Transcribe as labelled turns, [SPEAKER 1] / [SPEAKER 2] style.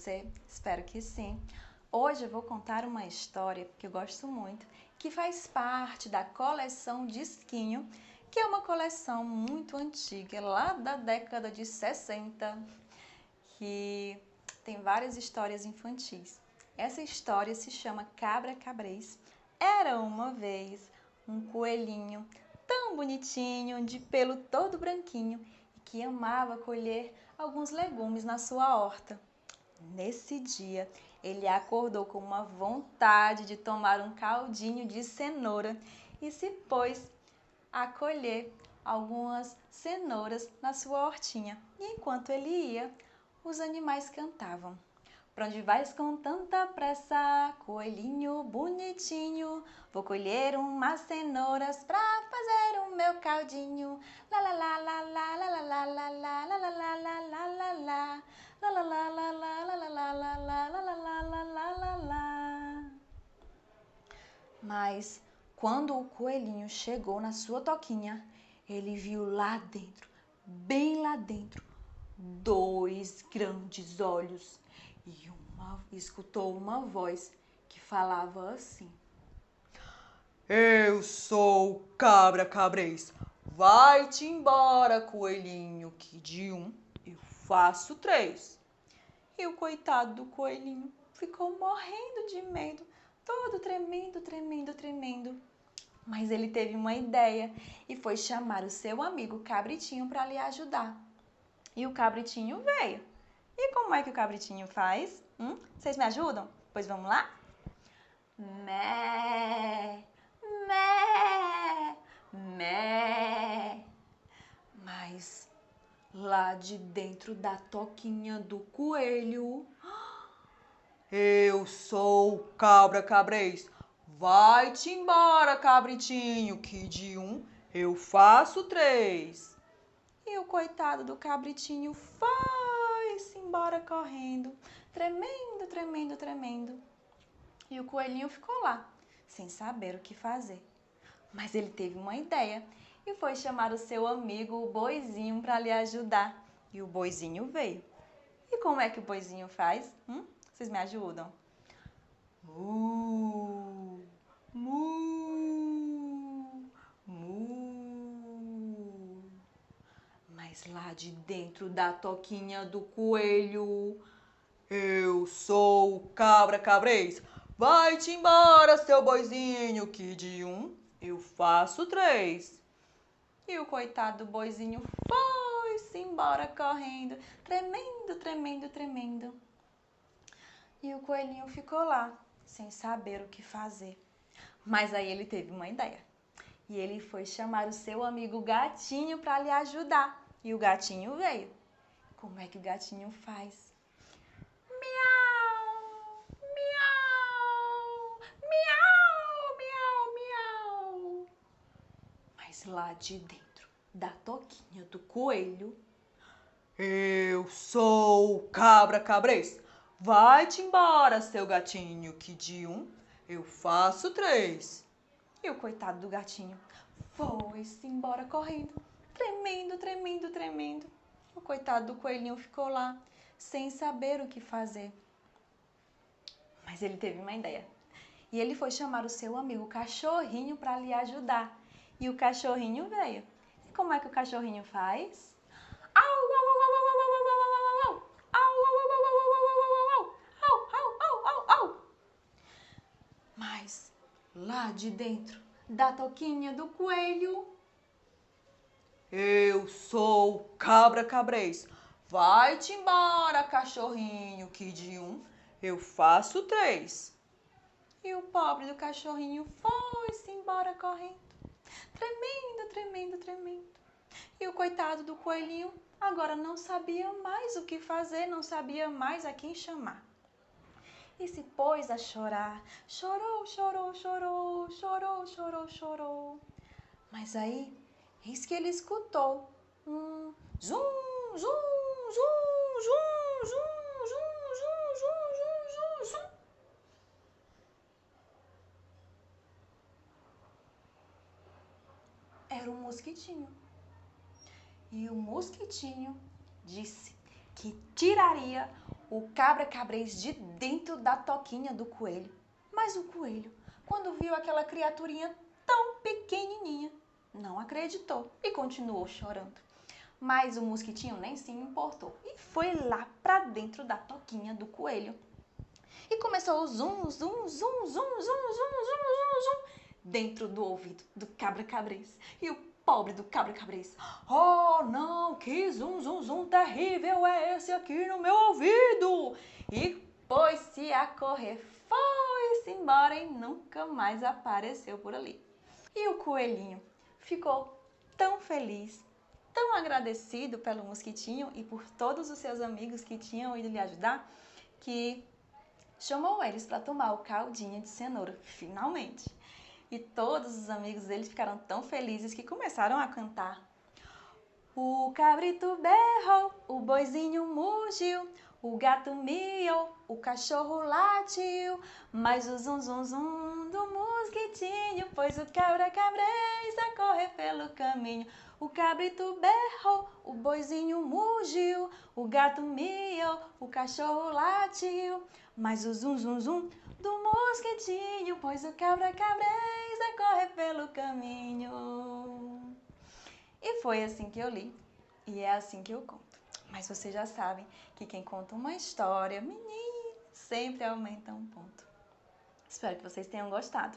[SPEAKER 1] você? Espero que sim. Hoje eu vou contar uma história que eu gosto muito, que faz parte da coleção Disquinho, que é uma coleção muito antiga, lá da década de 60, que tem várias histórias infantis. Essa história se chama Cabra Cabrês. Era uma vez um coelhinho tão bonitinho, de pelo todo branquinho, que amava colher alguns legumes na sua horta. Nesse dia, ele acordou com uma vontade de tomar um caldinho de cenoura e se pôs a colher algumas cenouras na sua hortinha. E enquanto ele ia, os animais cantavam. Pra onde vais com tanta pressa, coelhinho bonitinho? Vou colher umas cenouras pra fazer o meu caldinho. La la la la la la la la la Mas quando o coelhinho chegou na sua toquinha, ele viu lá dentro, bem lá dentro, dois grandes olhos e uma, escutou uma voz que falava assim:
[SPEAKER 2] Eu sou cabra cabrês. Vai-te embora, coelhinho, que de um eu faço três.
[SPEAKER 1] E o coitado do coelhinho ficou morrendo de medo, todo tremendo, tremendo, tremendo. Mas ele teve uma ideia e foi chamar o seu amigo cabritinho para lhe ajudar. E o cabritinho veio. E como é que o cabritinho faz? Hum? Vocês me ajudam? Pois vamos lá? Mé, mé, mé. Mas lá de dentro da toquinha do coelho.
[SPEAKER 2] Eu sou cabra cabrês. Vai-te embora, cabritinho, que de um eu faço três.
[SPEAKER 1] E o coitado do cabritinho foi-se embora correndo, tremendo, tremendo, tremendo. E o coelhinho ficou lá, sem saber o que fazer. Mas ele teve uma ideia e foi chamar o seu amigo, o boizinho, para lhe ajudar. E o boizinho veio. E como é que o boizinho faz? Hum? Vocês me ajudam?
[SPEAKER 2] Mu, mu.
[SPEAKER 1] Mas lá de dentro da toquinha do coelho,
[SPEAKER 2] eu sou cabra cabrês. Vai-te embora, seu boizinho, que de um eu faço três.
[SPEAKER 1] E o coitado do boizinho foi-se embora correndo, tremendo, tremendo, tremendo. E o coelhinho ficou lá, sem saber o que fazer. Mas aí ele teve uma ideia. E ele foi chamar o seu amigo gatinho para lhe ajudar. E o gatinho veio. Como é que o gatinho faz? Miau! Miau! Miau! Miau! Miau! Mas lá de dentro da toquinha do coelho,
[SPEAKER 2] eu sou cabra cabrês. Vai-te embora, seu gatinho, que de um eu faço três.
[SPEAKER 1] E o coitado do gatinho foi-se embora correndo tremendo, tremendo, tremendo. O coitado do coelhinho ficou lá, sem saber o que fazer. Mas ele teve uma ideia. E ele foi chamar o seu amigo cachorrinho para lhe ajudar. E o cachorrinho veio. E como é que o cachorrinho faz? Lá de dentro da toquinha do coelho
[SPEAKER 2] eu sou cabra cabrês. Vai-te embora, cachorrinho, que de um eu faço três.
[SPEAKER 1] E o pobre do cachorrinho foi-se embora correndo, tremendo, tremendo, tremendo. E o coitado do coelhinho agora não sabia mais o que fazer, não sabia mais a quem chamar. E se pôs a chorar. Chorou, chorou, chorou, chorou, chorou, chorou. Mas aí Eis que ele escutou um zum, zum, zum, zum, zum, zum, zum, zum, zum, zum, zum. Era um mosquitinho. E o mosquitinho disse que tiraria o cabra cabrez de dentro da toquinha do coelho. Mas o coelho, quando viu aquela criaturinha tão pequenininha, não acreditou e continuou chorando. Mas o mosquitinho nem se importou e foi lá para dentro da toquinha do coelho. E começou o zum, zum, zum, zum, zum, zum, zum, zum, zum, dentro do ouvido do cabra cabrez. E o pobre do cabra cabrez, oh não, que zum, zum, zum terrível é esse aqui no meu ouvido? E pôs-se a correr, foi-se embora e nunca mais apareceu por ali. E o coelhinho ficou tão feliz, tão agradecido pelo mosquitinho e por todos os seus amigos que tinham ido lhe ajudar, que chamou eles para tomar o caldinho de cenoura, finalmente. E todos os amigos dele ficaram tão felizes que começaram a cantar. O cabrito berrou, o boizinho mugiu, o gato miou, o cachorro latiu, mas o zum zum zum do mosquitinho, pois o cabra cabrez a correr pelo caminho. O cabrito berrou, o boizinho mugiu, o gato miou, o cachorro latiu, mas o zum zum zum do mosquitinho, pois o cabra cabrez a correr pelo caminho. E foi assim que eu li, e é assim que eu conto. Mas vocês já sabem que quem conta uma história, menino, sempre aumenta um ponto. Espero que vocês tenham gostado.